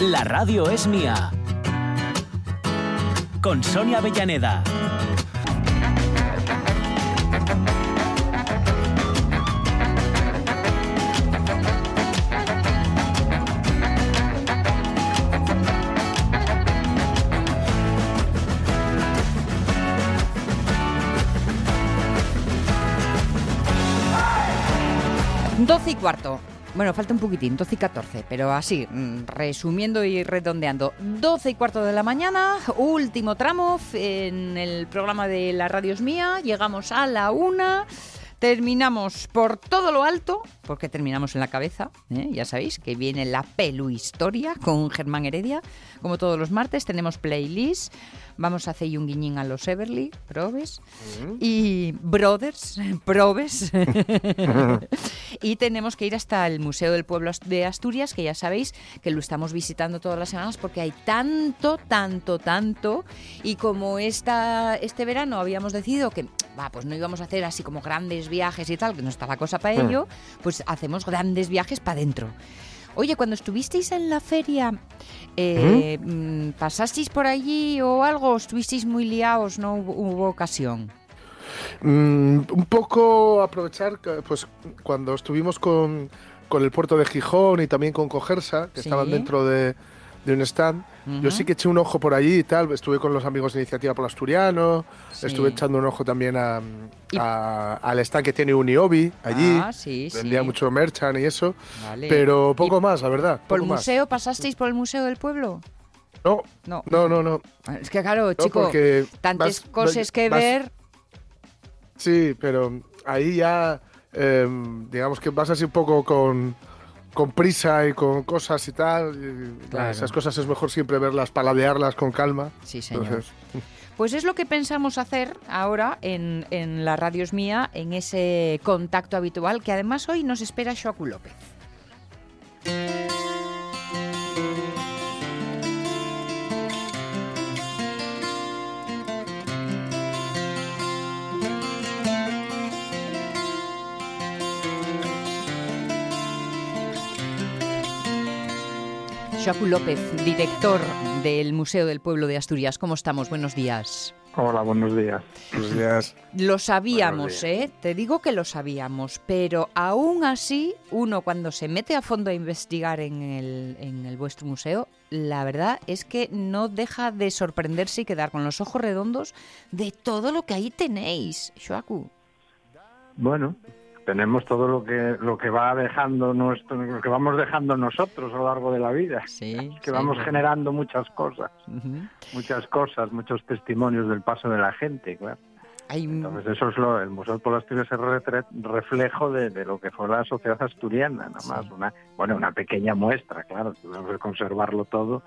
La radio es mía. Con Sonia Avellaneda. Doce y cuarto. Bueno, falta un poquitín, 12 y 14, pero así, mm, resumiendo y redondeando. 12 y cuarto de la mañana, último tramo en el programa de La Radio es Mía. Llegamos a la una, terminamos por todo lo alto, porque terminamos en la cabeza, ¿eh? ya sabéis, que viene la pelu historia con Germán Heredia. Como todos los martes, tenemos playlist. Vamos a hacer un guiñín a los Everly, probes. Y Brothers, probes. y tenemos que ir hasta el Museo del Pueblo de Asturias, que ya sabéis que lo estamos visitando todas las semanas porque hay tanto, tanto, tanto. Y como esta, este verano habíamos decidido que va, pues no íbamos a hacer así como grandes viajes y tal, que no está la cosa para ello, pues hacemos grandes viajes para adentro. Oye, cuando estuvisteis en la feria, eh, mm, ¿pasasteis por allí o algo? ¿Estuvisteis muy liados? ¿No hubo, hubo ocasión? Mm, un poco aprovechar, pues cuando estuvimos con, con el puerto de Gijón y también con Cogersa, que Sí. estaban dentro de, de un stand, yo sí que eché un ojo por allí y tal. Estuve con los amigos de Iniciativa por Asturiano, Sí. estuve echando un ojo también a, al stand que tiene Uniobi allí. Ah, sí, Vendía sí. mucho merchan y eso, Vale. pero poco ¿Y más, la verdad. ¿Por el más. museo pasasteis por el museo del pueblo? No, No. no, no, no. Es que claro, No, chico, tantas cosas que vas- ver. Sí, pero ahí ya, eh, digamos que vas así un poco con, con prisa y con cosas y tal. y Claro. Esas cosas es mejor siempre verlas, paladearlas con calma. Sí, señor. Entonces, Pues es lo que pensamos hacer ahora en, en la Radio es Mía, en ese contacto habitual, que además hoy nos espera Joaquín López. Joaquín López, director del Museo del Pueblo de Asturias. ¿Cómo estamos? Buenos días. Hola, buenos días. buenos días. Lo sabíamos, ¿eh? Te digo que lo sabíamos, pero aún así, uno cuando se mete a fondo a investigar en el, en el vuestro museo, la verdad es que no deja de sorprenderse y quedar con los ojos redondos de todo lo que ahí tenéis, Joacu. Bueno, tenemos todo lo que lo que va dejando nuestro, lo que vamos dejando nosotros a lo largo de la vida. Sí. Que vamos generando muchas cosas, muchas cosas, muchos testimonios del paso de la gente, claro. Hay, Entonces eso es lo, el Museo de Asturias es reflejo de, de lo que fue la sociedad asturiana, nada más Sí. una, bueno, una pequeña muestra, claro, tenemos que conservarlo todo,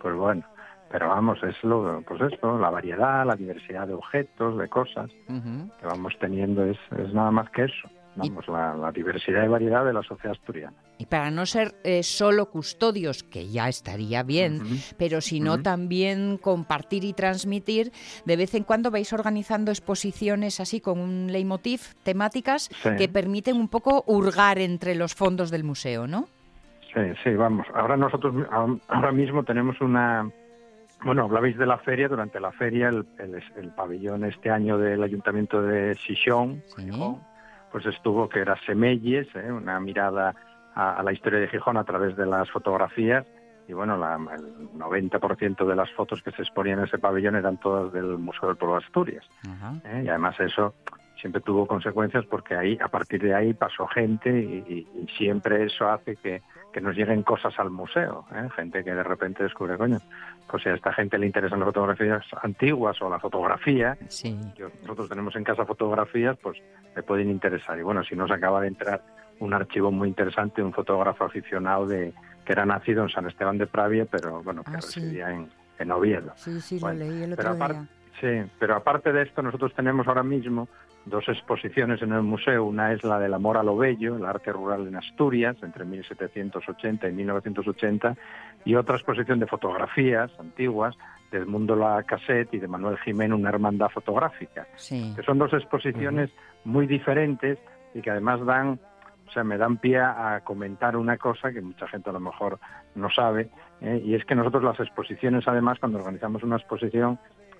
pues bueno, pero vamos, es lo, pues esto, la variedad, la diversidad de objetos, de cosas que vamos teniendo es, es nada más que eso, vamos, la, la diversidad y variedad de la sociedad asturiana. Y para no ser eh, solo custodios, que ya estaría bien, pero si no Ujú. también compartir y transmitir, de vez en cuando vais organizando exposiciones así con un leitmotiv, temáticas Sí. que permiten un poco hurgar entre los fondos del museo, ¿no? Sí, sí, vamos. Ahora nosotros ahora- mismo tenemos una... Bueno, hablabais de la feria. Durante la feria, el, el- el pabellón este año del Ayuntamiento de Xixón, Sí. Pues estuvo que era Semelles, ¿eh? una mirada a, a la historia de Gijón a través de las fotografías. Y bueno, la- el 90% de las fotos que se exponían en ese pabellón eran todas del Museo del Pueblo de Asturias. ¿eh? Y además eso siempre tuvo consecuencias porque ahí, a partir de ahí pasó gente y siempre eso hace que, que nos lleguen cosas al museo, ¿eh? gente que de repente descubre, coño, pues si a esta gente le interesan las fotografías antiguas o la fotografía, Sí. nosotros tenemos en casa fotografías, pues le pueden interesar. Y bueno, si nos acaba de entrar un archivo muy interesante, un fotógrafo aficionado de, que era nacido en San Esteban de Pravia, pero bueno, que Ah, sí. residía en, en Oviedo. Sí, sí, Bueno, lo leí el pero otro apar- día. Sí, pero aparte de esto, nosotros tenemos ahora mismo dos exposiciones en el museo. Una es la del amor a lo bello, el arte rural en Asturias, entre 1780 y 1980, y otra exposición de fotografías antiguas de Edmundo La Cassette y de Manuel Jiménez, una hermandad fotográfica Sí. que son dos exposiciones muy diferentes y que además dan, o sea, me dan pie a comentar una cosa que mucha gente a lo mejor no sabe, ¿eh? y es que nosotros las exposiciones, además, cuando organizamos una exposición,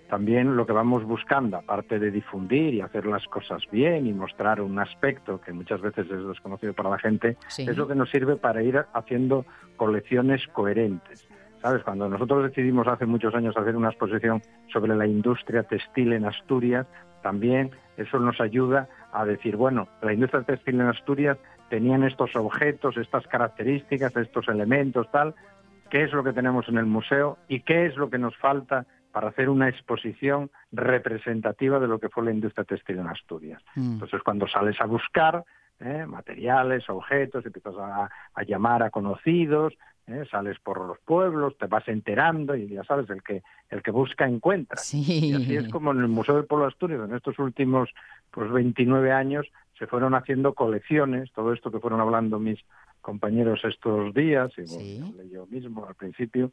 también lo que vamos buscando, aparte de difundir y hacer las cosas bien y mostrar un aspecto que muchas veces es desconocido para la gente, Sí. es lo que nos sirve para ir haciendo colecciones coherentes. ¿Sabes? Cuando nosotros decidimos hace muchos años hacer una exposición sobre la industria textil en Asturias, también eso nos ayuda a decir, bueno, la industria textil en Asturias tenían estos objetos, estas características, estos elementos, tal, qué es lo que tenemos en el museo y qué es lo que nos falta para hacer una exposición representativa de lo que fue la industria textil en Asturias. Mm. Entonces, cuando sales a buscar ¿eh? materiales, objetos, empiezas a, a llamar a conocidos, ¿eh? sales por los pueblos, te vas enterando y ya sabes, el que, el que busca encuentra. Sí. Y así es como en el Museo del Pueblo de Asturias, en estos últimos pues 29 años, se fueron haciendo colecciones, todo esto que fueron hablando mis compañeros estos días, y bueno, Sí. yo mismo al principio,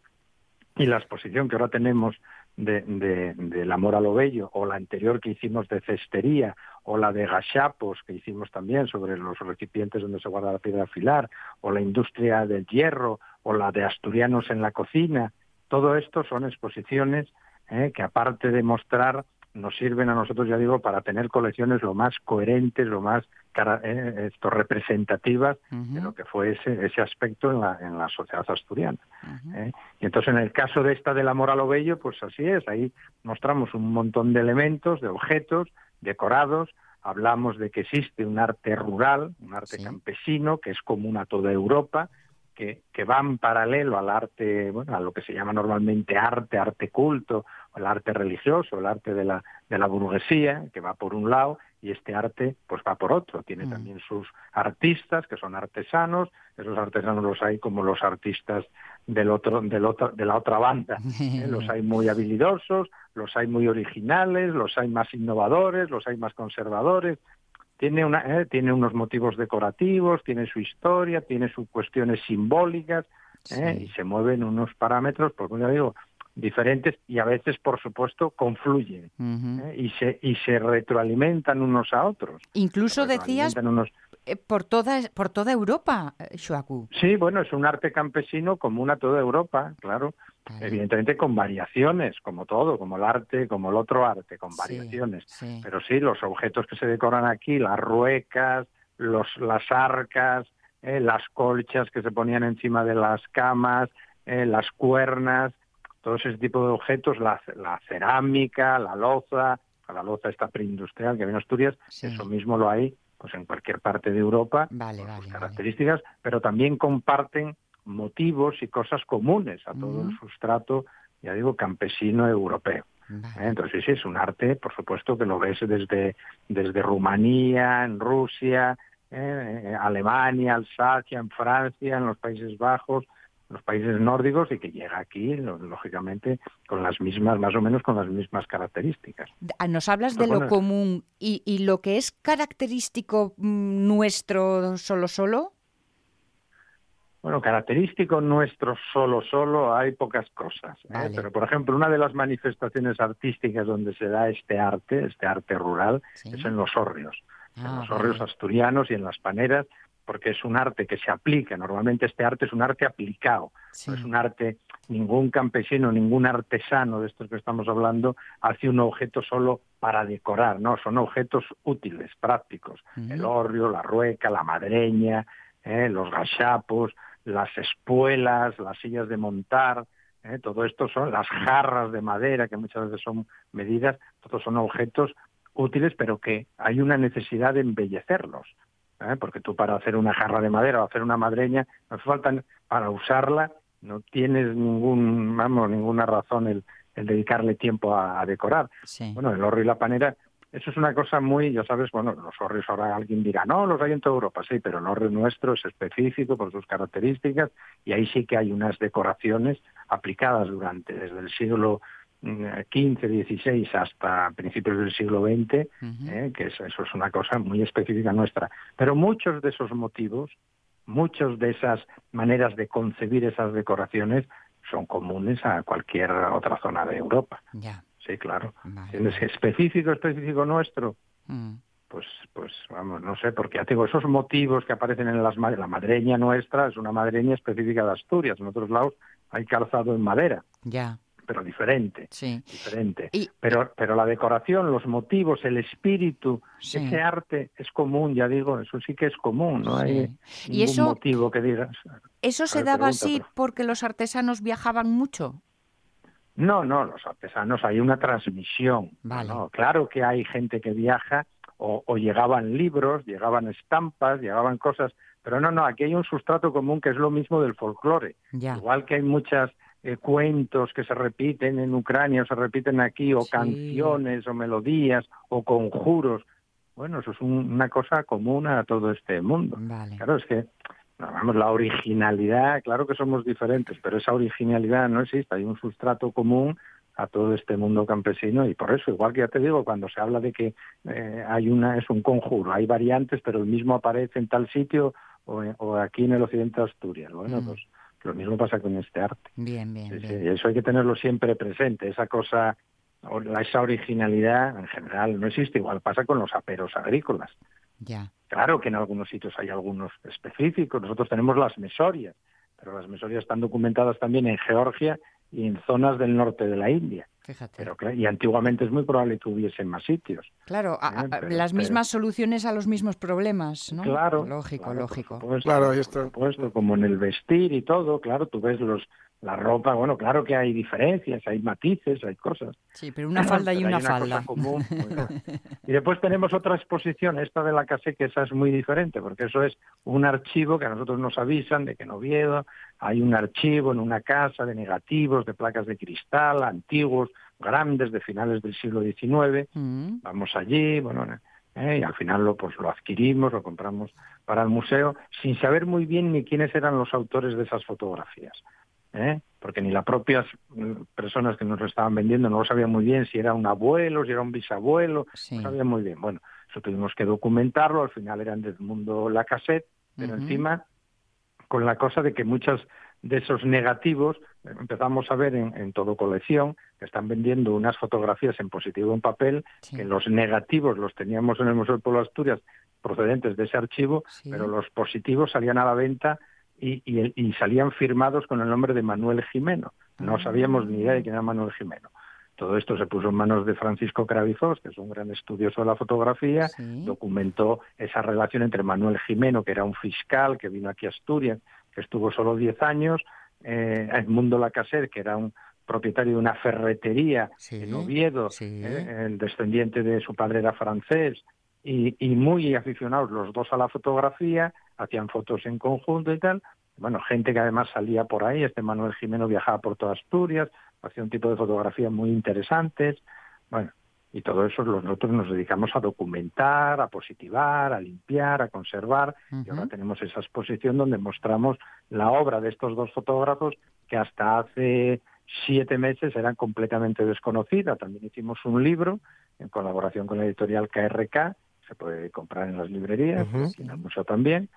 y la exposición que ahora tenemos de, de- del amor a lo bello, o la anterior que hicimos de cestería, o la de gachapos que hicimos también sobre los recipientes donde se guarda la piedra afilar, o la industria del hierro, o la de asturianos en la cocina, todo esto son exposiciones eh, que aparte de mostrar nos sirven a nosotros, ya digo, para tener colecciones lo más coherentes, lo más cara- eh, esto, representativas de lo que fue ese, ese aspecto en la, en la sociedad asturiana. ¿eh? Y entonces en el caso de esta del amor a lo bello, pues así es, ahí mostramos un montón de elementos, de objetos decorados, hablamos de que existe un arte rural, un arte Sí. campesino, que es común a toda Europa, que, que va en paralelo al arte, bueno, a lo que se llama normalmente arte, arte culto, o el arte religioso, el arte de la, de la burguesía, que va por un lado, y este arte pues va por otro. Tiene Mm. también sus artistas, que son artesanos, esos artesanos los hay como los artistas del otro, del otro, de la otra banda. ¿eh? Los hay muy habilidosos, los hay muy originales, los hay más innovadores, los hay más conservadores. Tiene, una, ¿eh? tiene unos motivos decorativos, tiene su historia, tiene sus cuestiones simbólicas ¿eh? Y se mueven unos parámetros, pues como ya digo, diferentes y a veces, por supuesto, confluyen. ¿eh? y, se, y se retroalimentan unos a otros. Incluso decías unos- eh, por toda por toda Europa, eh, Shuaku. Sí, bueno, es un arte campesino común a toda Europa, claro. Vale. Evidentemente con variaciones, como todo, como el arte, como el otro arte, con Sí, variaciones. sí. Pero sí, los objetos que se decoran aquí, las ruecas, los, las arcas, eh, las colchas que se ponían encima de las camas, eh, las cuernas, todo ese tipo de objetos, la, la cerámica, la loza, la loza esta preindustrial que viene Asturias, Sí. eso mismo lo hay pues en cualquier parte de Europa, Vale, por vale, sus vale. características, pero también comparten motivos y cosas comunes a todo el sustrato, ya digo, campesino europeo. Vale. ¿eh? Entonces, sí, sí, es un arte, por supuesto, que lo ves desde, desde Rumanía, en Rusia, ¿eh? Eh, Alemania, Alsacia, en Francia, en los Países Bajos, los países nórdicos y que llega aquí, lógicamente, con las mismas, más o menos con las mismas características. Ah, Nos hablas de lo bueno. común y, y lo que es característico mm, nuestro solo solo. Bueno, característico nuestro solo, solo, hay pocas cosas. ¿eh? Vale. Pero, por ejemplo, una de las manifestaciones artísticas donde se da este arte, este arte rural, Sí. es en los hórreos. en Ah, los hórreos vale. asturianos y en las paneras, porque es un arte que se aplica. Normalmente este arte es un arte aplicado. Sí. No es un arte, ningún campesino, ningún artesano de estos que estamos hablando hace un objeto solo para decorar, no, son objetos útiles, prácticos. El hórreo, la rueca, la madreña, eh, los gachapos, las espuelas, las sillas de montar, eh, todo esto son las jarras de madera que muchas veces son medidas, todos son objetos útiles, pero que hay una necesidad de embellecerlos. ¿Eh? Porque tú para hacer una jarra de madera o hacer una madreña, no hace falta para usarla, no tienes ningún, vamos, ninguna razón el, el dedicarle tiempo a, a decorar. Sí. Bueno, el horro y la panera eso es una cosa muy, ya sabes, bueno, los hórreos ahora alguien dirá, no, los hay en toda Europa, sí, pero el hórreo nuestro es específico por sus características y ahí sí que hay unas decoraciones aplicadas durante, desde el siglo XV, XVI hasta principios del siglo XX, eh, que eso es una cosa muy específica nuestra. Pero muchos de esos motivos, muchos de esas maneras de concebir esas decoraciones son comunes a cualquier otra zona de Europa. Ya. Sí, claro. ¿Es específico, específico nuestro? Mm. Pues, pues vamos, no sé, porque ya tengo esos motivos que aparecen en las la madreña nuestra es una madreña específica de Asturias. En otros lados hay calzado en madera. Ya. Pero diferente. Sí. Diferente. Y- Pero, pero la decoración, los motivos, el espíritu, Sí. ese arte es común, ya digo, eso sí que es común, no Sí. hay Y ningún eso- motivo que digas. ¿Eso se daba pregunta, así pero- porque los artesanos viajaban mucho? No, no, los artesanos hay una transmisión. Vale. ¿no? Claro que hay gente que viaja o, o llegaban libros, llegaban estampas, llegaban cosas, pero no, no, aquí hay un sustrato común que es lo mismo del folclore. Ya. Igual que hay muchas eh, cuentos que se repiten en Ucrania o se repiten aquí, o Sí. canciones o melodías o conjuros. Bueno, eso es un- una cosa común a todo este mundo. Vale. Claro, es que, vamos, la originalidad, claro que somos diferentes, pero esa originalidad no existe. Hay un sustrato común a todo este mundo campesino y por eso, igual que ya te digo, cuando se habla de que eh, hay una es un conjuro, hay variantes, pero el mismo aparece en tal sitio o, o aquí en el occidente de Asturias. Bueno, Mm. pues lo mismo pasa con este arte. Bien, bien, Sí, bien. eso hay que tenerlo siempre presente, esa cosa, esa originalidad en general no existe, igual pasa con los aperos agrícolas. Ya. Claro que en algunos sitios hay algunos específicos. Nosotros tenemos las mesorias, pero las mesorias están documentadas también en Georgia y en zonas del norte de la India. Fíjate. Pero y antiguamente es muy probable que hubiese en más sitios. claro, Eh, a- pero- las pero- mismas soluciones a los mismos problemas, ¿no? Claro. Lógico, claro, por lógico. supuesto, Claro, está. por supuesto, como en el vestir y todo, claro, tú ves los la ropa, bueno, claro que hay diferencias, hay matices, hay cosas. Sí, pero una falda y una falda. común, pues, y después tenemos otra exposición, esta de la CASE, que esa es muy diferente, porque eso es un archivo que a nosotros nos avisan de que en Oviedo hay un archivo en una casa de negativos, de placas de cristal, antiguos, grandes, de finales del siglo XIX. Mm, Vamos allí, bueno, eh, y al final lo, pues, lo adquirimos, lo compramos para el museo, sin saber muy bien ni quiénes eran los autores de esas fotografías. ¿Eh? porque ni las propias mm, personas que nos lo estaban vendiendo no lo sabían muy bien si era un abuelo, si era un bisabuelo, sí. no sabían muy bien. Bueno, eso tuvimos que documentarlo, al final eran del mundo la cassette, pero encima con la cosa de que muchos de esos negativos eh, empezamos a ver en, en todo colección que están vendiendo unas fotografías en positivo en papel, Sí. que los negativos los teníamos en el Museo del Pueblo de Asturias procedentes de ese archivo, Sí. pero los positivos salían a la venta y, y salían firmados con el nombre de Manuel Jimeno. No Ah. sabíamos ni idea de quién era Manuel Jimeno. Todo esto se puso en manos de Francisco Cravizos, que es un gran estudioso de la fotografía, Sí. documentó esa relación entre Manuel Jimeno, que era un fiscal que vino aquí a Asturias, que estuvo solo 10 años, eh, Edmundo Lacaser, que era un propietario de una ferretería Sí, en Oviedo, sí. eh, el descendiente de su padre era francés, y, y muy aficionados los dos a la fotografía, hacían fotos en conjunto y tal. Bueno, gente que además salía por ahí, este Manuel Jimeno viajaba por toda Asturias, hacía un tipo de fotografías muy interesantes. Bueno, y todo eso nosotros nos dedicamos a documentar, a positivar, a limpiar, a conservar. Y ahora tenemos esa exposición donde mostramos la obra de estos dos fotógrafos que hasta hace siete meses eran completamente desconocidas. También hicimos un libro en colaboración con la editorial KRK, se puede comprar en las librerías, y en el museo también.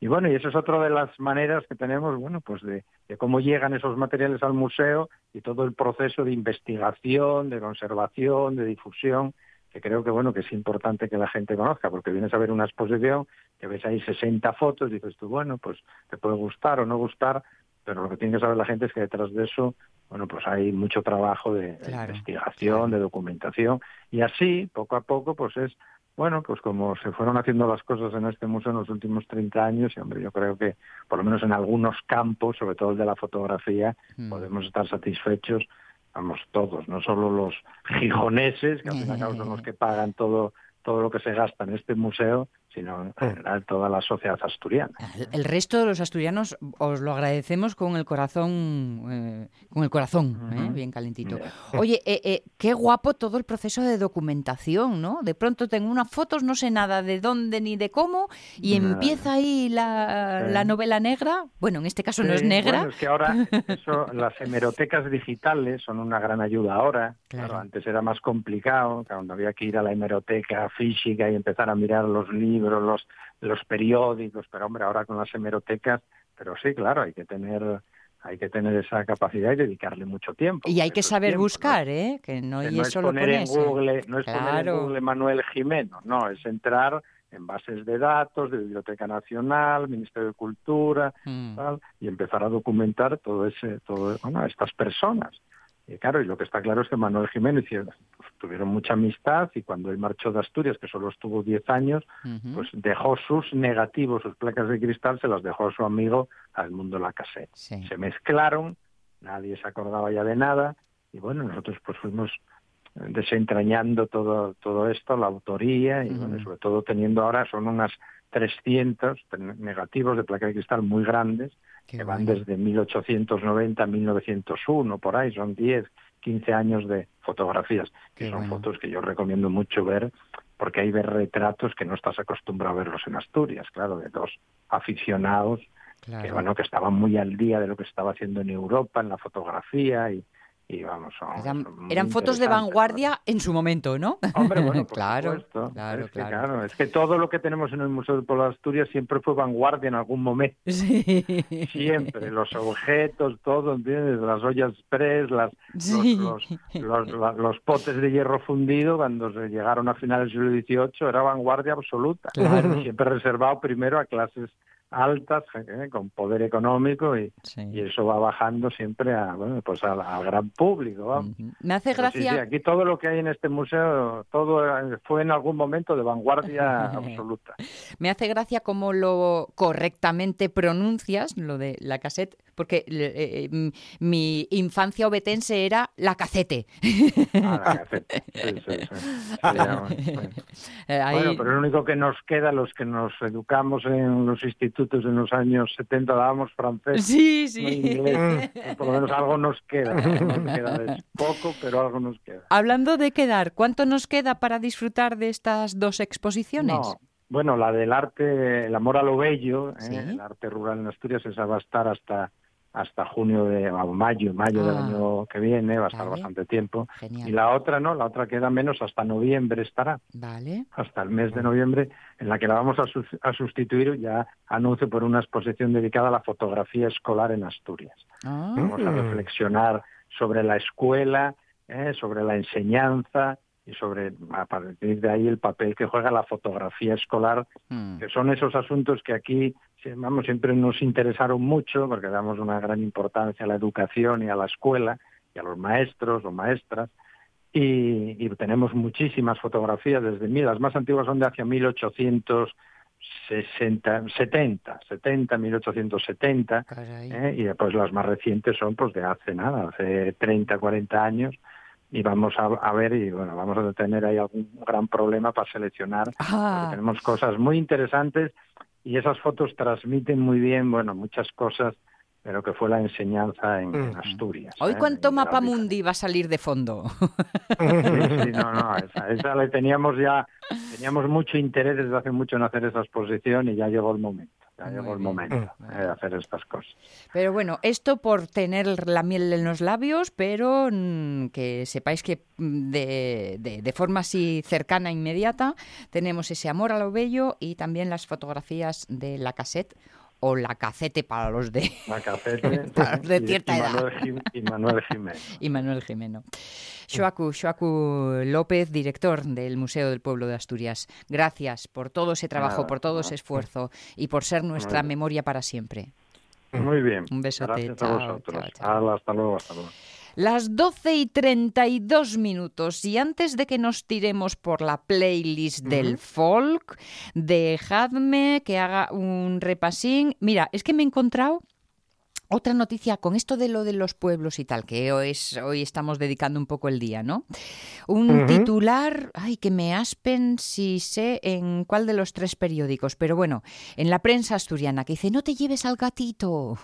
Y bueno, y eso es otra de las maneras que tenemos, bueno, pues de, de cómo llegan esos materiales al museo y todo el proceso de investigación, de conservación, de difusión, que creo que bueno, que es importante que la gente conozca, porque vienes a ver una exposición, que ves ahí 60 fotos, y dices tú, bueno, pues te puede gustar o no gustar, pero lo que tiene que saber la gente es que detrás de eso, bueno, pues hay mucho trabajo de, de Claro, investigación, claro. de documentación, y así, poco a poco, pues es bueno, pues como se fueron haciendo las cosas en este museo en los últimos 30 años, y hombre, yo creo que por lo menos en algunos campos, sobre todo el de la fotografía, Mm. podemos estar satisfechos, vamos, todos, no solo los gijoneses, que al fin y al cabo son los que pagan todo, todo lo que se gasta en este museo, sino en general toda la sociedad asturiana. El, el resto de los asturianos os lo agradecemos con el corazón, eh, con el corazón, ¿eh? Bien calentito. Oye, eh, eh, qué guapo todo el proceso de documentación, ¿no? De pronto tengo unas fotos, no sé nada de dónde ni de cómo, y Nada. empieza ahí la, Sí. la novela negra. Bueno, en este caso no es negra. Bueno, es que ahora eso, las hemerotecas digitales son una gran ayuda ahora. Claro. Claro, antes era más complicado, cuando había que ir a la hemeroteca física y empezar a mirar los libros, los, los periódicos, pero hombre, ahora con las hemerotecas, pero sí, claro, hay que tener hay que tener esa capacidad y dedicarle mucho tiempo. Y hay que saber buscar, ¿eh? Que no, Que y no es lo poner en. ¿eh? Google, no es poner en. Google Manuel Jimeno, no, es entrar en bases de datos de Biblioteca Nacional, Ministerio de Cultura, Mm. tal, y empezar a documentar todo ese, todo, bueno, estas personas. Y claro, y lo que está claro es que Manuel Jiménez pues, tuvieron mucha amistad y cuando él marchó de Asturias, que solo estuvo 10 años, pues dejó sus negativos, sus placas de cristal, se las dejó a su amigo al mundo Lacassette. Sí. Se mezclaron, nadie se acordaba ya de nada, y bueno, nosotros pues fuimos eh, desentrañando todo, todo esto, la autoría, y bueno, sobre todo teniendo ahora, son unas 300 negativos de placa de cristal muy grandes, Qué que van desde 1890 a 1901, por ahí, son 10, 15 años de fotografías, que son bueno. fotos que yo recomiendo mucho ver, porque hay ver retratos que no estás acostumbrado a verlos en Asturias, claro, de dos aficionados que Claro. bueno que estaban muy al día de lo que estaba haciendo en Europa, en la fotografía y, y vamos, son, Eran, son muy eran fotos de vanguardia en su momento, ¿no? Hombre, bueno, por claro, supuesto. claro, es que, claro. Es que todo lo que tenemos en el Museo del Pueblo de Asturias siempre fue vanguardia en algún momento. Sí. Siempre, los objetos, todo, ¿entiendes? Las ollas press, las, los- Sí. los, los, los potes de hierro fundido, cuando se llegaron a finales del siglo XVIII, era vanguardia absoluta. Claro. Siempre reservado primero a clases altas, eh, con poder económico, y, Sí. y eso va bajando siempre a, bueno, pues al, al gran público. vamos. Me hace sí, gracia. sí, aquí todo lo que hay en este museo, todo eh, fue en algún momento de vanguardia absoluta. Me hace gracia cómo lo correctamente pronuncias, lo de la cassette, porque eh, eh, mi infancia obetense era la cacete. Ah, la Bueno, pero lo único que nos queda, los que nos educamos en los institutos en los años 70, dábamos francés, Sí, no inglés, pues por lo menos algo nos queda. algo nos queda. Es poco, pero algo nos queda. Hablando de quedar, ¿cuánto nos queda para disfrutar de estas dos exposiciones? No, bueno, la del arte, el amor a lo bello, ¿eh? Sí. el arte rural en Asturias, esa va a estar hasta hasta junio de o mayo, mayo del Ah. año que viene, va a estar Vale. bastante tiempo. Genial. Y la otra no, la otra queda menos, hasta noviembre estará, Vale. hasta el mes de noviembre, en la que la vamos a, sus- a sustituir, ya anuncio por una exposición dedicada a la fotografía escolar en Asturias. Ah, Vamos a reflexionar sobre la escuela, ¿eh? sobre la enseñanza y sobre, a partir de ahí, el papel que juega la fotografía escolar, mm. que son esos asuntos que aquí, vamos, siempre nos interesaron mucho, porque damos una gran importancia a la educación y a la escuela y a los maestros o maestras. Y, y tenemos muchísimas fotografías desde mil, las más antiguas son de hacia 1860, 70, 70, 1870, Caray. ¿eh? y después las más recientes son pues de hace nada, hace 30, 40 años y vamos a, a ver y bueno, vamos a tener ahí algún gran problema para seleccionar. Ah, tenemos cosas muy interesantes y esas fotos transmiten muy bien, bueno, muchas cosas de lo que fue la enseñanza en. Asturias. hoy ¿eh? cuánto Y la Mapamundi va a salir de fondo. Sí, sí, no, no, esa, esa le teníamos ya, teníamos mucho interés desde hace mucho en hacer esa exposición y ya llegó el momento, ya Muy llegó el momento Muy eh, de hacer estas cosas. Pero bueno, esto por tener la miel en los labios, pero mm, que sepáis que mm, de, de- de forma así cercana, inmediata, tenemos ese amor a lo bello y también las fotografías de la cassette o la cacete para los de La cafete Para los de cierta y edad. Y Manuel Jiménez. y Manuel Jimeno. Joacu López, director del Museo del Pueblo de Asturias. Gracias por todo ese trabajo, Nada, por todo nada. ese esfuerzo y por ser nuestra memoria para siempre. Muy bien. Un besote, Gracias chao, a vosotros. chao, chao. Hala, hasta luego, hasta luego. Las 12 y 32 minutos y antes de que nos tiremos por la playlist del folk, dejadme que haga un repasín. Mira, es que me he encontrado otra noticia con esto de lo de los pueblos y tal, que hoy, es- hoy estamos dedicando un poco el día, ¿no? Un titular, ay, que me aspen si sé en cuál de los tres periódicos, pero bueno, en la prensa asturiana, que dice, no te lleves al gatito.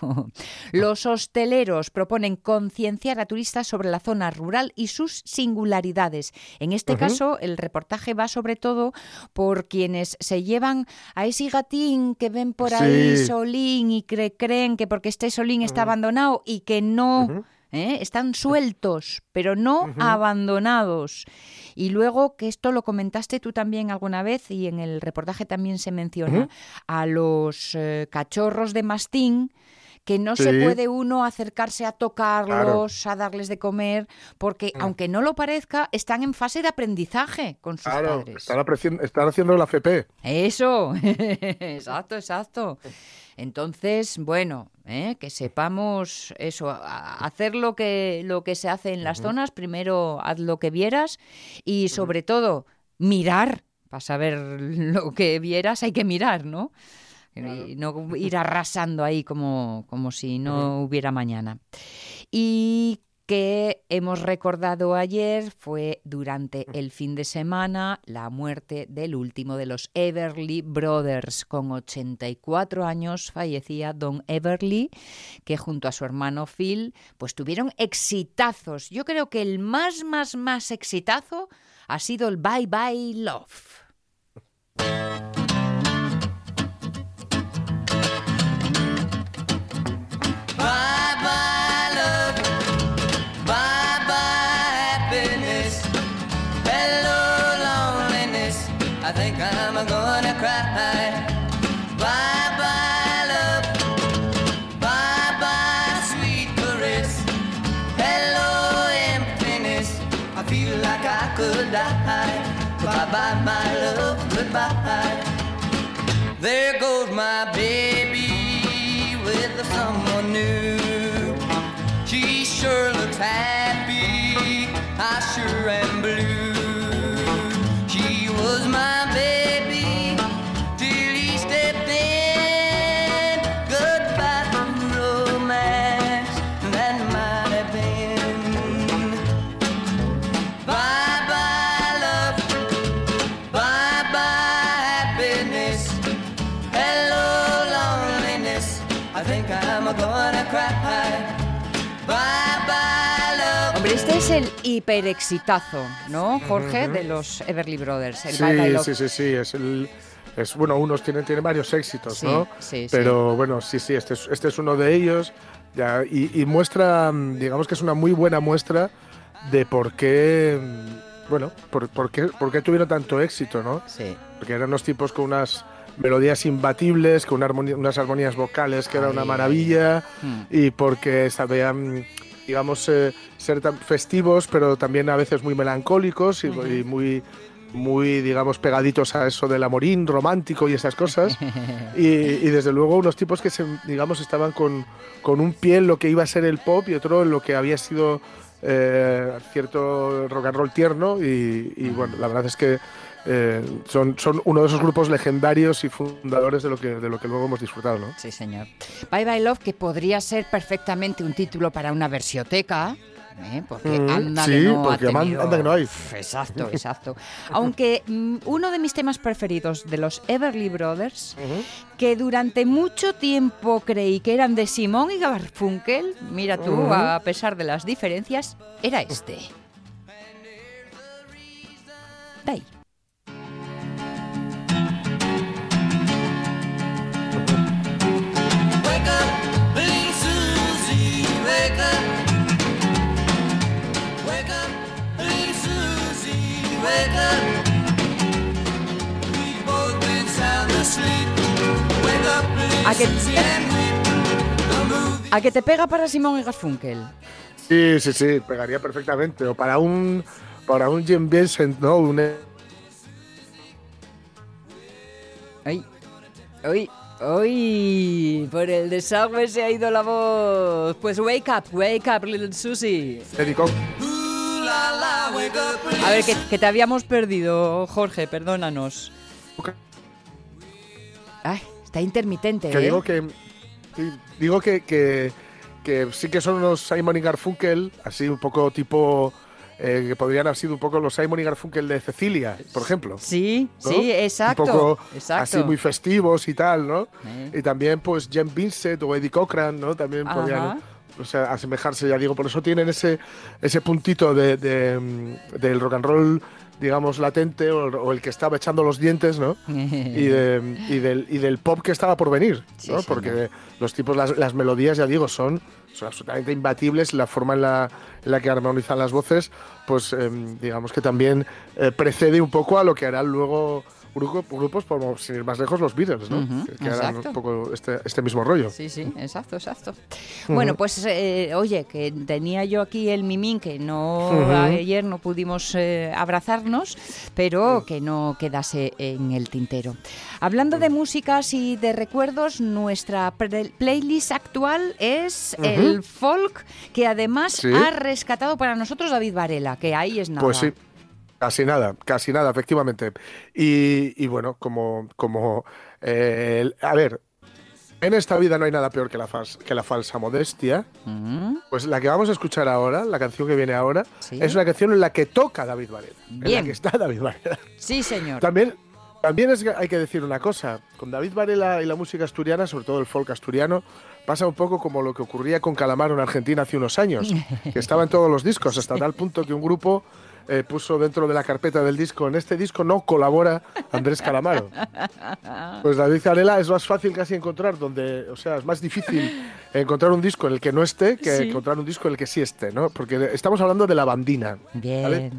Los hosteleros proponen concienciar a turistas sobre la zona rural y sus singularidades. En este caso, el reportaje va sobre todo por quienes se llevan a ese gatín que ven por ahí Sí. solín y cre- creen que porque este solín está abandonado y que no... ¿eh? Están sueltos, pero no abandonados. Y luego, que esto lo comentaste tú también alguna vez y en el reportaje también se menciona, a los eh, cachorros de mastín que no se puede uno acercarse a tocarlos, a darles de comer, porque Mm. aunque no lo parezca, están en fase de aprendizaje con sus Claro, padres. están, están haciendo la FP. Eso, exacto, exacto. Entonces, bueno, ¿eh? que sepamos eso, hacer lo que, lo que se hace en las zonas, primero haz lo que vieras y sobre todo mirar, para saber lo que vieras hay que mirar, ¿no? Y no ir arrasando ahí como, como si no hubiera mañana. Y que hemos recordado ayer fue durante el fin de semana la muerte del último de los Everly Brothers. Con 84 años fallecía Don Everly, que junto a su hermano Phil, pues tuvieron exitazos. Yo creo que el más, más, más exitazo ha sido el Bye Bye Love. Es el hiperexitazo, ¿no, Jorge? De los Everly Brothers. El Sí, Bye sí, sí, sí. Es el, es, bueno, unos tienen, tienen varios éxitos, Sí, ¿no? sí, sí. Pero bueno, sí, sí, este es, este es uno de ellos. Ya, y, y muestra, digamos que es una muy buena muestra de por qué, bueno, por, por qué, por qué tuvieron tanto éxito, ¿no? Sí. Porque eran unos tipos con unas melodías imbatibles, con una armonía- unas armonías vocales que era una maravilla Mm. y porque sabían, digamos, eh, ser tan festivos, pero también a veces muy melancólicos y, y muy, muy, digamos, pegaditos a eso del amorín romántico y esas cosas. y, y desde luego unos tipos que, se, digamos, estaban con, con un pie en lo que iba a ser el pop y otro en lo que había sido eh, cierto rock and roll tierno. Y, y, bueno, la verdad es que eh, son, son uno de esos grupos legendarios y fundadores de lo que, de lo que luego hemos disfrutado, ¿no? Sí, señor. Bye Bye Love, que podría ser perfectamente un título para una versioteca. ¿eh? Porque Mm, anda sí, que no porque tenido- anda que no hay. Exacto, exacto. Aunque mm, uno de mis temas preferidos de los Everly Brothers, que durante mucho tiempo creí que eran de Simón y Garfunkel, mira tú, a pesar de las diferencias, era este. De ¿A que- Susie, and weep. The movie ¿A que te pega para Simón y Garfunkel? Sí, sí, sí, pegaría perfectamente. O para un, para un Jim Vincent, ¿no? Un, ¡Ay! ¡Ay! ¡Ay! Por el desagüe se ha ido la voz. Pues wake up, wake up, little Susie. A ver, que, que te habíamos perdido, Jorge, perdónanos. Ay, está intermitente, Que ¿eh? digo que, sí, digo que, que, que sí que son unos Simon y Garfunkel, así un poco tipo eh, que podrían haber sido un poco los Simon y Garfunkel de Cecilia, por ejemplo. Sí, ¿no? sí, exacto. Un poco exacto. así muy festivos y tal, ¿no? Eh. Y también pues Jen Vincent o Eddie Cochran, ¿no? También Ajá. podrían o sea, asemejarse, ya digo, por eso tienen ese, ese puntito de, de, mm, del rock and roll, digamos, latente o, o el que estaba echando los dientes, ¿no? y, de- y del, y del pop que estaba por venir, Sí, ¿no? señor. Porque los tipos, las, las melodías, ya digo, son, son absolutamente imbatibles. La forma en la, en la que armonizan las voces, pues em, digamos que también eh, precede un poco a lo que harán luego grupos como, sin ir más lejos, los Beatles, ¿no? Que, que harán un poco este, este mismo rollo. Sí, sí, exacto, exacto. Bueno, pues eh, oye, que tenía yo aquí el mimín, que no ayer no pudimos eh, abrazarnos, pero que no quedase en el tintero. Hablando de músicas y de recuerdos, nuestra playlist actual es el folk que además Sí. ha rescatado para nosotros David Varela, que ahí es nada. Pues sí, casi nada, casi nada, efectivamente. Y, y bueno, como, como eh, a ver, en esta vida no hay nada peor que la, fals- que la falsa modestia. Pues la que vamos a escuchar ahora, la canción que viene ahora, Sí. es una canción en la que toca David Varela. En la que está David Varela. sí, señor. También, también es hay que decir una cosa, con David Varela y la música asturiana, sobre todo el folk asturiano, pasa un poco como lo que ocurría con Calamaro en Argentina hace unos años, que estaba en todos los discos, hasta tal punto que un grupo eh, puso dentro de la carpeta del disco, en este disco no colabora Andrés Calamaro. Pues David Varela es más fácil casi encontrar donde, o sea, es más difícil encontrar un disco en el que no esté que Sí. encontrar un disco en el que sí esté, ¿no? Porque estamos hablando de La Bandina. Bien. ¿vale?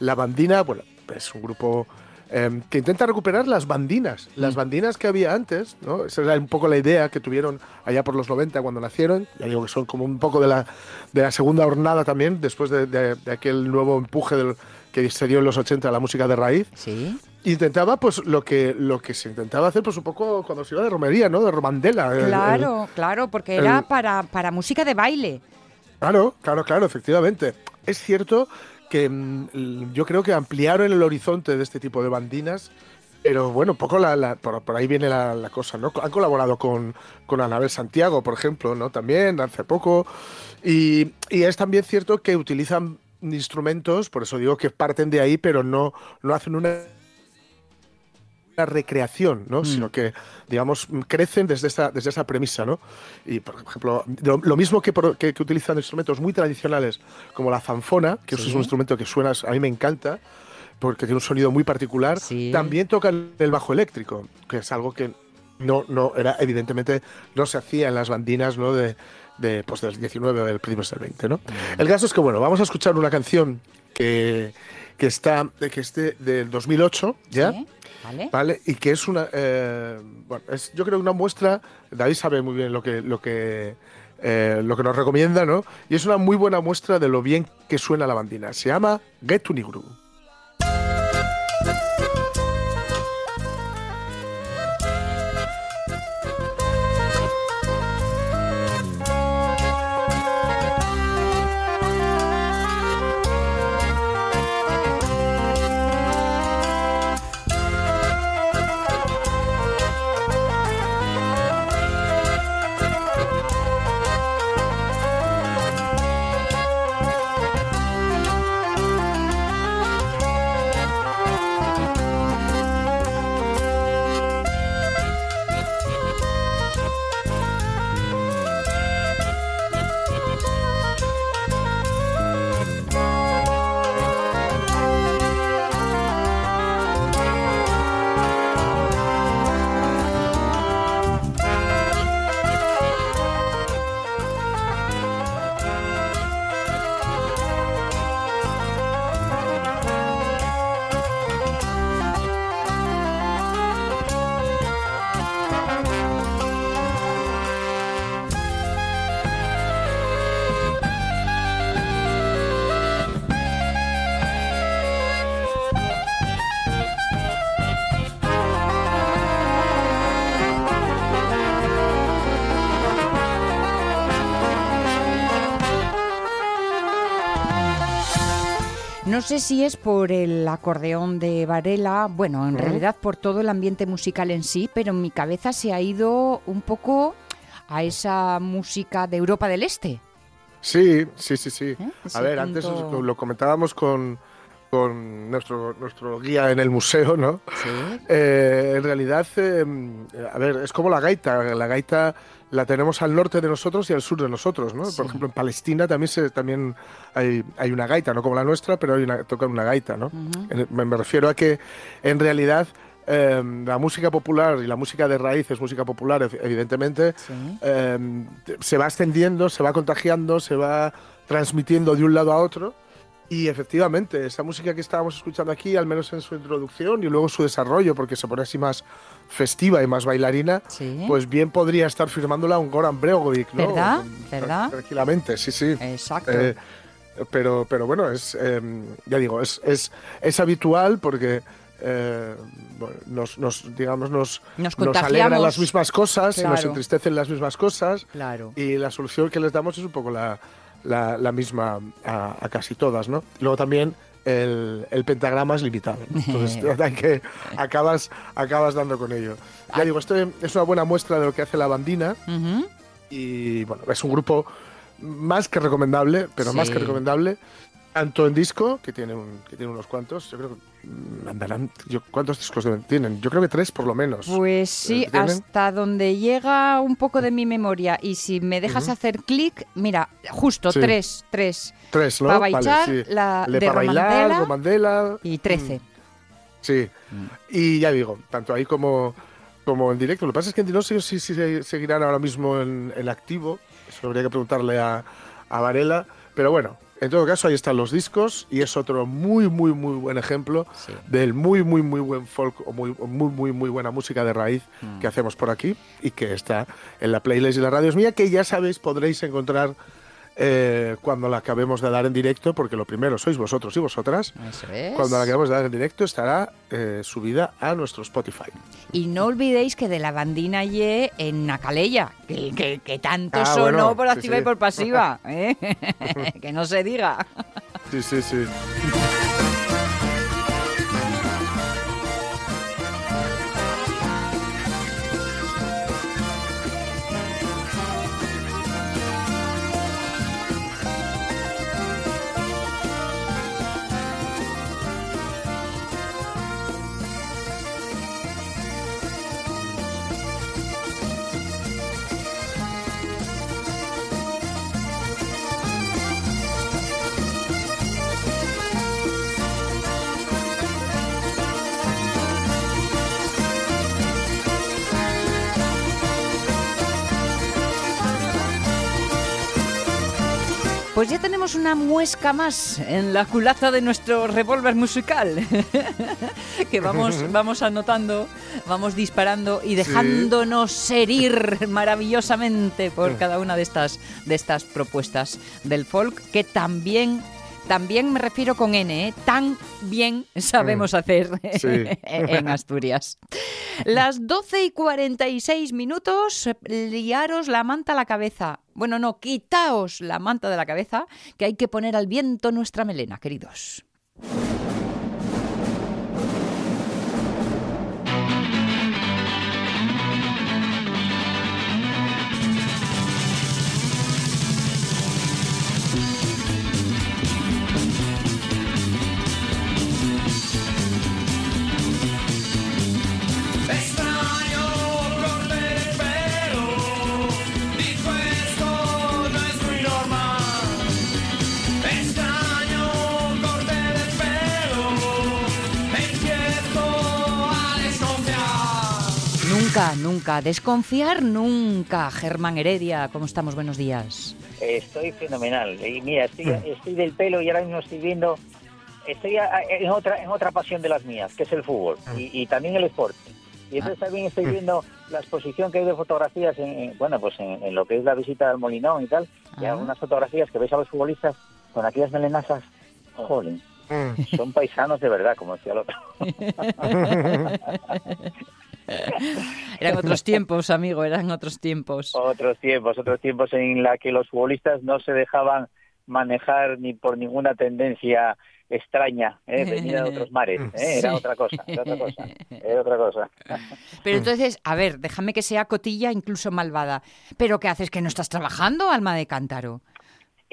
La Bandina, bueno, es un grupo eh, que intenta recuperar las bandinas, las bandinas que había antes, ¿no? Esa era un poco la idea que tuvieron allá por los 90 cuando nacieron. Ya digo que son como un poco de la, de la segunda hornada también, después de, de- de aquel nuevo empuje del, que se dio en los 80 a la música de raíz. Sí. Intentaba, pues, lo que, lo que se intentaba hacer, pues, un poco cuando se iba de romería, ¿no? De romandela. el- el- Claro, claro, porque era el- para, para música de baile. Claro, claro, claro, efectivamente. Es cierto que mm, yo creo que ampliaron el horizonte de este tipo de bandinas, pero bueno, poco la, la- por, por ahí viene la, la cosa, ¿no? Han colaborado con, con Anabel Santiago, por ejemplo, ¿no? También, hace poco. Y, y es también cierto que utilizan instrumentos, por eso digo que parten de ahí, pero no, no hacen una una recreación, ¿no? Sino que, digamos, crecen desde esa, desde esa premisa, ¿no? Y, por ejemplo, lo, lo mismo que, por- que- que utilizan instrumentos muy tradicionales como la zanfona, que Sí. es un instrumento que suena, a mí me encanta, porque tiene un sonido muy particular, Sí. también tocan el bajo eléctrico, que es algo que no, no era, evidentemente, no se hacía en las bandinas, ¿no? De, de, pues, del 19 o del principios del 20, ¿no? El caso es que, bueno, vamos a escuchar una canción que, que está, que es de- del 2008, ¿ya? ¿Sí? ¿Vale? ¿Vale? Y que es una. eh, bueno, es, yo creo una muestra. David sabe muy bien lo que, lo que, eh, lo que nos recomienda, ¿no? Y es una muy buena muestra de lo bien que suena la bandina. Se llama Get to Nigru. No sé si es por el acordeón de Varela, bueno, en realidad por todo el ambiente musical en sí, pero en mi cabeza se ha ido un poco a esa música de Europa del Este. Sí, sí, sí, sí. ¿Eh? A ver, antes punto- lo comentábamos con, con nuestro, nuestro guía en el museo, ¿no? Sí. Eh, en realidad, eh, a ver, es como la gaita. La gaita la tenemos al norte de nosotros y al sur de nosotros, ¿no? Sí. Por ejemplo, en Palestina también, se, también hay, hay una gaita, no como la nuestra, pero hay una, tocan una gaita, ¿no? En- Me, refiero a que, en realidad, eh, la música popular y la música de raíces, música popular, ev- evidentemente, Sí. eh, se va extendiendo, se va contagiando, se va transmitiendo de un lado a otro. Y efectivamente, esa música que estábamos escuchando aquí, al menos en su introducción y luego su desarrollo, porque se pone así más festiva y más bailarina, Sí. pues bien podría estar firmándola un Goran Bregovic, ¿no? ¿Verdad? ¿Verdad? Tranquilamente, sí, sí. Exacto. Eh, pero, pero bueno, es, eh, ya digo, es, es, es habitual porque eh, bueno, nos, nos, digamos, nos, Nos nos alegran las mismas cosas y nos entristecen las mismas cosas Claro. y la solución que les damos es un poco la, la, la misma a, a casi todas, ¿no? Luego también el, el pentagrama es limitado, entonces que acabas, acabas dando con ello. Ya digo, esto es una buena muestra de lo que hace la bandina. Y bueno, es un grupo más que recomendable, pero más que recomendable, tanto en disco, que tiene, un- que tiene unos cuantos, yo creo que mm, andarán, yo, ¿cuántos discos tienen? Yo creo que tres por lo menos. Pues sí, ¿Tienen? hasta donde llega un poco de mi memoria. Y si me dejas hacer clic, mira, justo Sí. tres, tres. tres, ¿no? pa' Vale, bailar, sí. la de de pa' bailar, Romandela Y trece. Sí, y ya digo, tanto ahí como, como en directo. Lo que pasa es que no sé si, si se- seguirán ahora mismo en, en activo, eso habría que preguntarle a, a Varela, pero bueno, en todo caso ahí están los discos y es otro muy, muy, muy buen ejemplo Sí. del muy, muy, muy buen folk o muy, muy, muy, muy buena música de raíz Mm. que hacemos por aquí y que está en la playlist de la radio es mía, que ya sabéis podréis encontrar eh, cuando la acabemos de dar en directo, porque lo primero sois vosotros y vosotras. Eso es. Cuando la acabemos de dar en directo estará eh, subida a nuestro Spotify. Y no olvidéis que de la bandina Y en Nacaleya, que, que, que tanto Ah, sonó bueno, por sí, activa sí. y por pasiva. ¿eh? que no se diga. Sí, sí, sí. Pues ya tenemos una muesca más en la culata de nuestro revólver musical. que vamos, vamos anotando, vamos disparando y dejándonos herir maravillosamente por cada una de estas, de estas propuestas del folk que también. También me refiero con N, ¿eh? tan bien sabemos hacer Sí. en Asturias. Las 12 y 46 minutos, liaros la manta a la cabeza. Bueno, no, quitaos la manta de la cabeza, que hay que poner al viento nuestra melena, queridos. Nunca, nunca, desconfiar nunca. Germán Heredia, ¿cómo estamos? Buenos días. Estoy fenomenal. Y mira, estoy, estoy del pelo y ahora mismo estoy viendo. Estoy en otra en otra pasión de las mías, que es el fútbol y, y también el deporte. Y entonces también estoy viendo la exposición que hay de fotografías, en, en- bueno, pues en, en lo que es la visita al Molinón y tal. Y Ah. algunas fotografías que ves a los futbolistas con aquellas melenazas. Jolín, Mm. son paisanos de verdad, como decía el otro. Eran otros tiempos, amigo, eran otros tiempos. Otros tiempos, otros tiempos en la que los futbolistas no se dejaban manejar ni por ninguna tendencia extraña, ¿eh? venida de otros mares, ¿eh? era Sí. otra cosa, era otra cosa, era otra cosa. Pero entonces, a ver, déjame que sea cotilla, incluso malvada. ¿Pero qué haces? ¿Que no estás trabajando, alma de cántaro?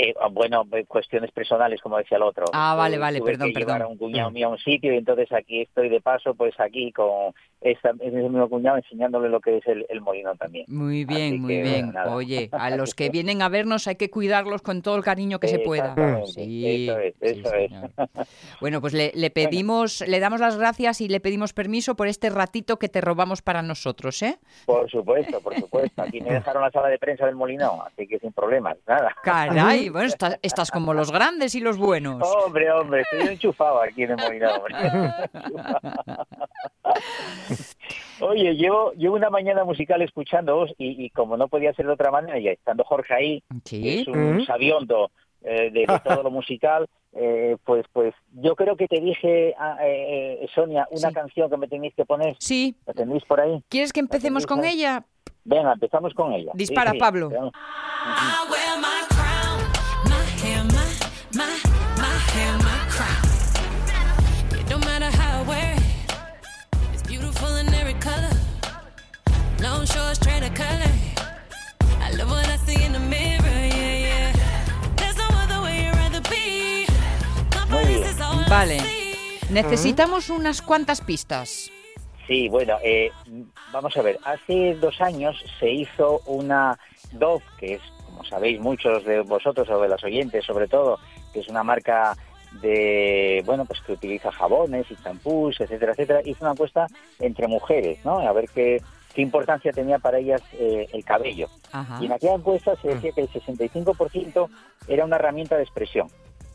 Eh, bueno, eh, cuestiones personales, como decía el otro. Ah, vale, vale, tuve perdón, que llevar perdón. a un cuñado mío a un sitio y entonces aquí estoy de paso, pues aquí con esta, ese mismo cuñado enseñándole lo que es el, el molino también. Muy bien, Así muy que, bien. nada. Oye, a los que vienen a vernos hay que cuidarlos con todo el cariño que se pueda. Sí, eso es, sí, eso es. Bueno, pues le, le pedimos, le damos las gracias y le pedimos permiso por este ratito que te robamos para nosotros, ¿eh? Por supuesto, por supuesto. Aquí me dejaron la sala de prensa del molino, así que sin problemas, nada. Caray, bueno, estás, estás como los grandes y los buenos. Hombre, hombre, estoy enchufado aquí en el molino, hombre. Oye, llevo, llevo una mañana musical escuchándoos y, y como no podía ser de otra manera, ya estando Jorge ahí, que Sí. es un sabiondo eh, de, de todo lo musical, eh, pues pues yo creo que te dije, ah, eh, Sonia, una Sí. canción que me tenéis que poner. Sí. ¿La tenéis por ahí? ¿Quieres que empecemos con ella? Venga, empezamos con ella. Sí, Dispara, sí. Pablo. Hair, my crown. It don't matter how I wear it, it's beautiful in every color. Long, short, straight or color. I love what I see in the mirror, yeah, yeah. There's no other way I'd rather be. Confidence is all I Vale. see. Necesitamos unas cuantas pistas. Sí, bueno, eh, vamos a ver, hace dos años se hizo una Dove, que es, como sabéis muchos de vosotros o de las oyentes sobre todo, que es una marca de, bueno, pues que utiliza jabones y champús, etcétera, etcétera, hizo una encuesta entre mujeres, ¿no? A ver qué, qué importancia tenía para ellas eh, el cabello. Ajá. Y en aquella encuesta se decía que el 65% era una herramienta de expresión.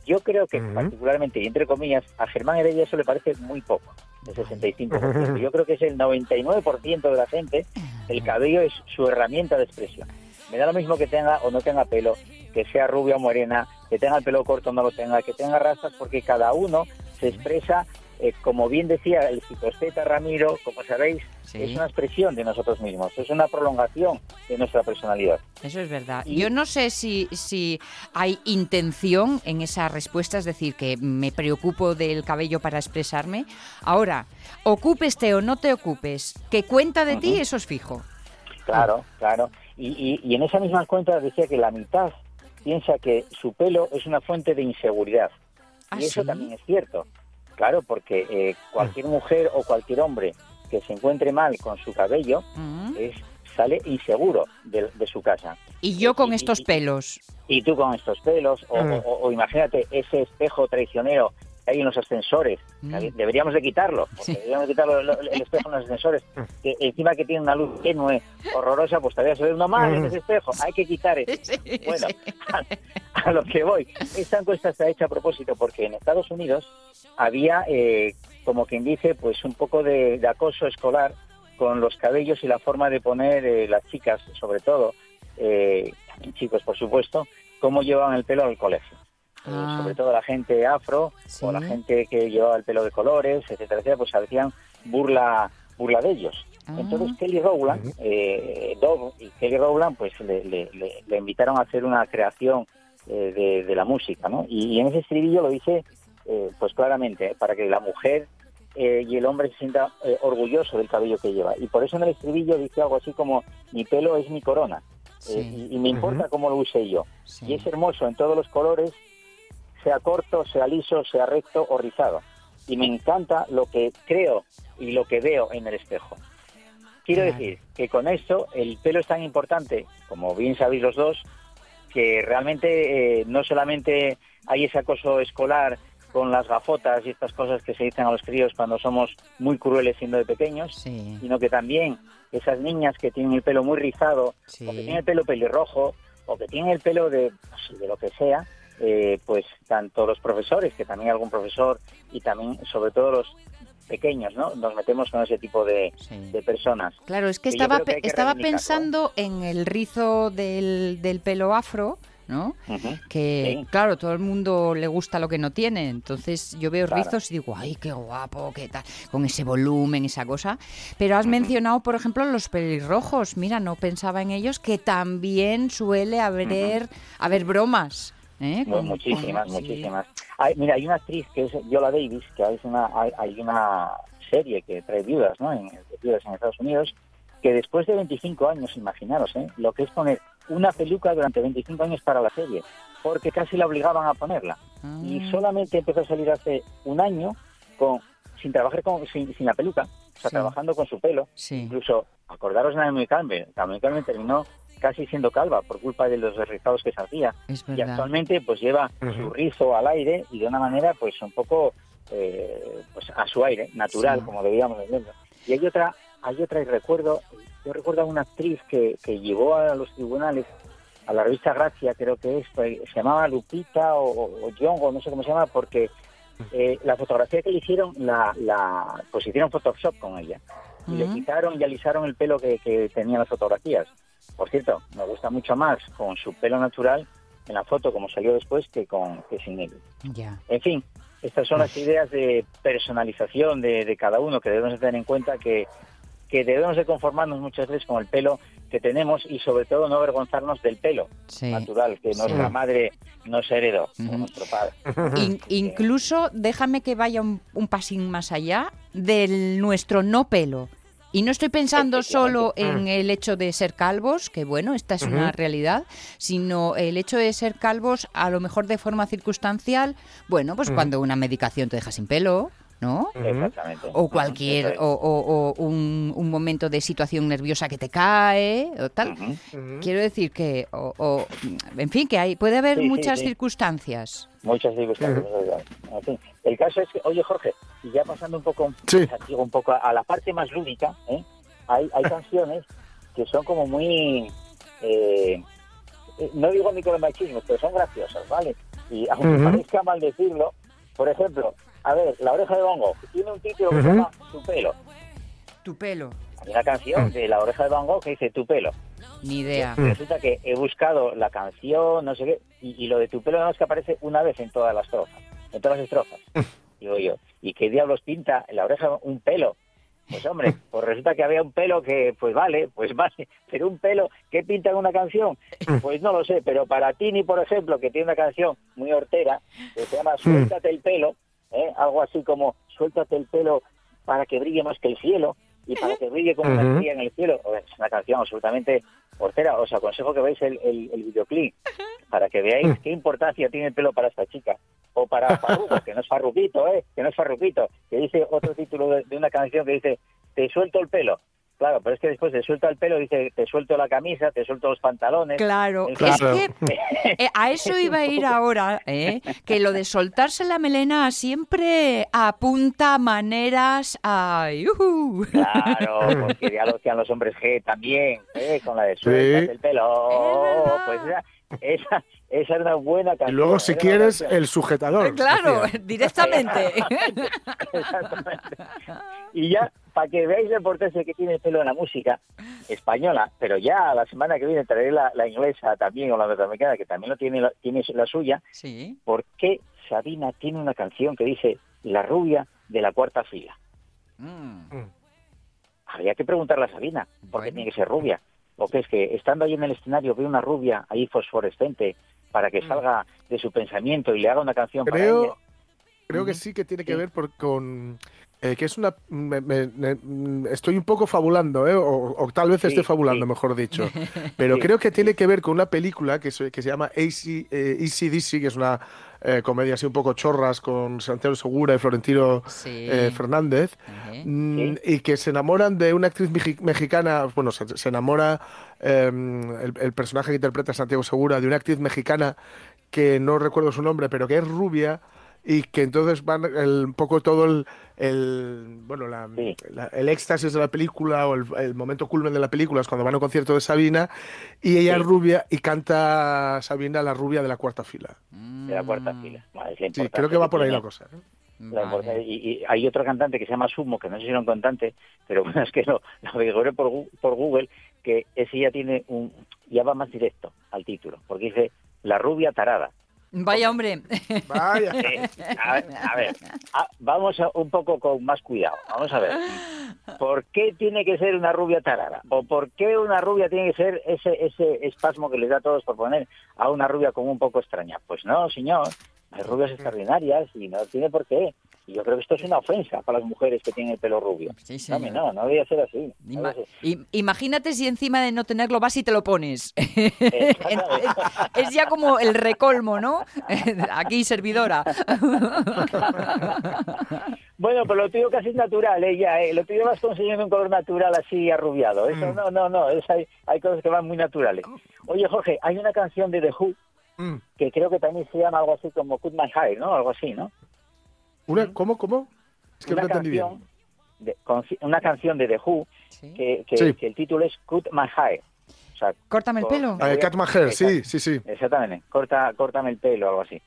Yo creo que particularmente, y entre comillas, a Germán Heredia eso le parece muy poco, el 65%. Yo creo que es el 99% de la gente, el cabello es su herramienta de expresión. Me da lo mismo que tenga o no tenga pelo, que sea rubia o morena, que tenga el pelo corto o no lo tenga, que tenga rastas, porque cada uno se expresa, eh, como bien decía el psicosteta Ramiro, como sabéis, Sí. es una expresión de nosotros mismos, es una prolongación de nuestra personalidad. Eso es verdad. Y- Yo no sé si, si hay intención en esa respuesta, es decir, que me preocupo del cabello para expresarme. Ahora, ocúpeste o no te ocupes, que cuenta de ti, Ujú. eso es fijo. Claro, claro. Y, y- y en esa misma cuenta decía que la mitad piensa que su pelo es una fuente de inseguridad. ¿Ah, y eso sí? también es cierto. Claro, porque eh, cualquier mujer o cualquier hombre que se encuentre mal con su cabello Mm. es sale inseguro de, de su casa. Y yo con y- estos y- pelos. Y tú con estos pelos, o, Mm. o- o imagínate ese espejo traicionero hay en los ascensores. Mm. Deberíamos de quitarlo, porque Sí. deberíamos de quitarlo el, el espejo en los ascensores. Que encima que tiene una luz tenue, horrorosa, pues todavía se ve uno mal en ese espejo. Hay que quitar eso. Sí, Bueno, sí. a, a lo que voy. Esta encuesta está hecha a propósito porque en Estados Unidos había, eh, como quien dice, pues un poco de, de acoso escolar con los cabellos y la forma de poner eh, las chicas, sobre todo, eh, chicos, por supuesto, cómo llevaban el pelo al colegio. Ah. sobre todo la gente afro Sí. o la gente que llevaba el pelo de colores, etcétera, etcétera, pues hacían burla burla de ellos. Ah. Entonces Kelly Rowland, eh, Dove y Kelly Rowland, pues le, le- le- le invitaron a hacer una creación eh, de, de la música, ¿no? Y, y en ese estribillo lo dice, eh, pues claramente, ¿eh? para que la mujer eh, y el hombre se sienta eh, orgulloso del cabello que lleva. Y por eso en el estribillo dice algo así como, mi pelo es mi corona. Sí. Eh, y, y me importa cómo lo use yo. Sí. Y es hermoso en todos los colores, sea corto, sea liso, sea recto o rizado. Y me encanta lo que creo y lo que veo en el espejo. Quiero decir que con esto el pelo es tan importante, como bien sabéis los dos, que realmente eh, no solamente hay ese acoso escolar con las gafotas y estas cosas que se dicen a los críos cuando somos muy crueles siendo de pequeños, Sí, sino que también esas niñas que tienen el pelo muy rizado, sí. o que tienen el pelo pelirrojo, o que tienen el pelo de, no sé, de lo que sea, eh, pues tanto los profesores, que también algún profesor, y también sobre todo los pequeños, ¿no? Nos metemos con ese tipo de, sí. de personas. Claro, es que estaba, que que estaba pensando en el rizo del, del pelo afro, ¿no? Que, Sí. claro, todo el mundo le gusta lo que no tiene. Entonces yo veo Claro. rizos y digo, ay, qué guapo, qué tal, con ese volumen, esa cosa. Pero has mencionado, por ejemplo, los pelirrojos. Mira, no pensaba en ellos, que también suele haber, haber bromas ¿eh? Muchísimas, sí. muchísimas. Hay- mira, hay una actriz que es Viola Davis, que es una, hay, hay una serie que trae viudas, ¿no? En, viudas en Estados Unidos, que después de 25 años, imaginaros, ¿eh? Lo que es poner una peluca durante 25 años para la serie, porque casi la obligaban a ponerla. Ah. Y solamente empezó a salir hace un año con sin trabajar con, sin, sin la peluca, sea, Sí. trabajando con su pelo. Sí. Incluso, acordaros de Naomi Campbell, Naomi Campbell terminó casi siendo calva por culpa de los rizados que se hacía Es y actualmente pues lleva su rizo al aire y de una manera pues un poco eh, pues a su aire natural Sí. como debíamos decirlo y hay otra hay otra y recuerdo yo recuerdo a una actriz que, que llevó a los tribunales a la revista Gracia creo que es se llamaba Lupita o, o John o no sé cómo se llama porque eh, la fotografía que le hicieron la, la pues hicieron Photoshop con ella y le quitaron y alisaron el pelo que, que tenían las fotografías. Por cierto, me gusta mucho más con su pelo natural en la foto como salió después que con que sin él. Ya. En fin, estas son las ideas de personalización de, de cada uno que debemos de tener en cuenta que, que debemos de conformarnos muchas veces con el pelo que tenemos y sobre todo no avergonzarnos del pelo Sí. natural que nuestra madre nos heredó, o Ujú. nuestro padre. In- incluso déjame que vaya un, un pasín más allá del nuestro no pelo. Y no estoy pensando solo en el hecho de ser calvos, que bueno, esta es una realidad, sino el hecho de ser calvos a lo mejor de forma circunstancial, bueno, pues cuando una medicación te deja sin pelo, ¿no? Exactamente. O cualquier, es. o, o- o un, un momento de situación nerviosa que te cae, o tal. Quiero decir que, o, o, en fin, que hay, puede haber Sí, muchas sí. circunstancias. Muchas circunstancias. En fin, el caso es que, oye Jorge, y ya pasando un poco, Sí. digo, un poco a, la parte más lúdica, ¿eh? hay, hay canciones que son como muy, eh, eh, no digo micromachismos, pero son graciosas, ¿vale? Y aunque parezca mal decirlo, por ejemplo, a ver, La oreja de bongo tiene un título que se Ujú. llama Tu pelo. Tu pelo, Hay una canción de La oreja de Van Gogh que dice Tu pelo. ni idea. Resulta que he buscado la canción, no sé qué, y, y lo de tu pelo nada más que aparece una vez en todas las estrofas, en todas las estrofas. Digo yo, ¿y qué diablos pinta en la oreja un pelo? Pues hombre, pues resulta que había un pelo que, pues vale, pues vale, pero un pelo, ¿qué pinta en una canción? Pues no lo sé, pero para Tini, por ejemplo, que tiene una canción muy hortera, que se llama Suéltate el pelo, ¿eh? algo así como Suéltate el pelo para que brille más que el cielo, y para que brille como una Ujú. estrella en el cielo. Es una canción absolutamente hortera. Os aconsejo que veáis el, el- el videoclip para que veáis qué importancia tiene el pelo para esta chica. O para Farruko, que no es Farruquito, ¿eh? Que no es Farruquito. Que dice otro título de, de una canción que dice, te suelto el pelo. Claro, pero es que después te suelta el pelo, dice, te suelto la camisa, te suelto los pantalones. Claro, es que eh, a eso iba a ir ahora, ¿eh? que lo de soltarse la melena siempre apunta maneras a... ¡yujú! Claro, porque ya lo hacían los hombres G también, ¿eh? con la de suéltate el pelo. Pues esa, esa era una buena Y canción. luego, si quieres, el sujetador. Claro, decía. directamente. Exactamente. Y ya, para que veáis la importancia que tiene el pelo en la música española, pero ya la semana que viene traeré la, la inglesa también o la norteamericana, que también lo tiene, la- tiene la suya, Sí. ¿por qué Sabina tiene una canción que dice La rubia de la cuarta fila? Mm. Habría que preguntarle a Sabina, ¿por qué Bueno. tiene que ser rubia? ¿O qué es que estando ahí en el escenario ve una rubia ahí fosforescente para que salga de su pensamiento y le haga una canción para ella? Creo, creo que sí que tiene que Sí. ver por- con eh, que es una me- me- me- mm, estoy un poco fabulando ¿eh? o, o tal vez Sí, esté fabulando sí. mejor dicho pero Sí. creo que tiene que ver con una película que se, que se llama AC, eh, que es una eh, comedia así un poco chorras con Santiago Segura y Florentino Sí. eh, Fernández. Mm, y que se enamoran de una actriz mexicana, bueno, se, se enamora eh, el, el personaje que interpreta Santiago Segura de una actriz mexicana que no recuerdo su nombre, pero que es rubia y que entonces van el, un poco todo el, el bueno la- Sí. la- el éxtasis de la película o el, el momento culmen de la película es cuando van a un concierto de Sabina y ella Sí. es rubia y canta Sabina la rubia de la cuarta fila. de la cuarta fila. Vale, es la Sí, importancia creo que va por ahí la cosa. ¿eh? La Vale. importancia- y, y hay otro cantante que se llama Sumo, que no sé si era un cantante, pero bueno, es que lo, lo averigué por, Gu- por Google, que ese ya tiene un, ya va más directo al título, porque dice La rubia tarada. Vaya hombre. Vaya. Eh, a ver, a ver, a- vamos a- un poco con más cuidado. Vamos a ver. ¿Por qué tiene que ser una rubia tarara? ¿O por qué una rubia tiene que ser ese, ese espasmo que les da a todos por poner a una rubia como un poco extraña? Pues no, señor. Hay rubias extraordinarias y no tiene por qué. Y yo creo que esto es una ofensa para las mujeres que tienen el pelo rubio. Sí, No, no, no debería ser así. No ser- imagínate si encima de no tenerlo vas y te lo pones. Es ya como el recolmo, ¿no? Aquí servidora. Bueno, pero lo tuyo casi es natural, ¿eh? Ya, ¿eh? Lo tuyo vas consiguiendo un color natural así arrubiado. Eso no, no, no. Es, hay, hay cosas que van muy naturales. Oye, Jorge, hay una canción de The Who Mm. que creo que también se llama algo así como Cut My Hair, ¿no? Algo así, ¿no? Una, ¿Cómo, cómo? Es que no una, entendí bien. canción de, con- una canción de The Who Sí. que, que- Sí. que el título es Cut My Hair. O sea, Córtame el pelo. Ah, de Cat Maher, sí, sí, sí. Exactamente. Corta, córtame el pelo, algo así.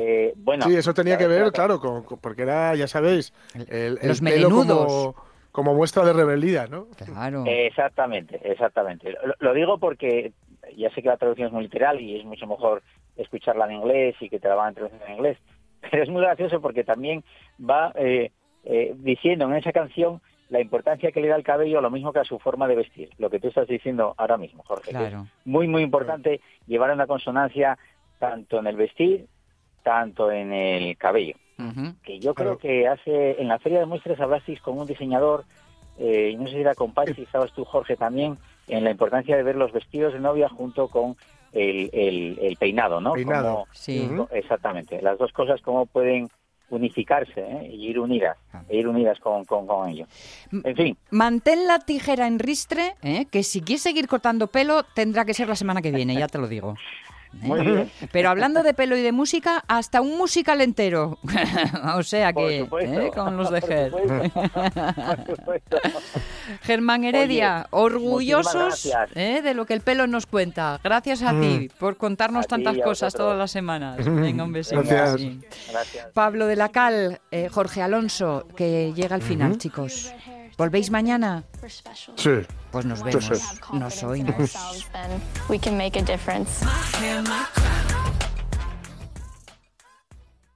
Eh, bueno. sí, eso tenía que ver, claro, con, con- porque era, ya sabéis, el, el Los pelo como muestra de rebeldía, ¿no? Claro. Exactamente, exactamente. Lo, lo digo porque ya sé que la traducción es muy literal y es mucho mejor escucharla en inglés y que te la van a traducir en inglés, pero es muy gracioso porque también va eh, eh, diciendo en esa canción la importancia que le da el cabello lo mismo que a su forma de vestir, lo que tú estás diciendo ahora mismo, Jorge. que es Claro. muy, muy importante llevar una consonancia tanto en el vestir, tanto en el cabello que yo Claro. creo que hace en la feria de muestras hablasteis con un diseñador eh, y no sé si era con Pachi, estabas tú Jorge también en la importancia de ver los vestidos de novia junto con el, el- el peinado, ¿no? Peinado. Cómo- Sí. exactamente, las dos cosas cómo pueden unificarse ¿eh? y ir unidas, Ah. e ir unidas con, con, con ello. En fin, Mantén la tijera en ristre, ¿eh? que si quieres seguir cortando pelo tendrá que ser la semana que viene, ya te lo digo. ¿eh? muy bien. Pero hablando de pelo y de música, hasta un musical entero. o sea que. ¿eh? con los de Ger. Germán Heredia, Oye, orgullosos. ¿eh? de lo que el pelo nos cuenta. Gracias a ti por contarnos A tantas cosas todas las semanas. Venga, un besito. Gracias. Sí. Gracias. Pablo de la Cal, eh, Jorge Alonso, que llega al final, chicos. ¿Volvéis mañana? Sí. Pues nos Sí, vemos, sí. nos oímos.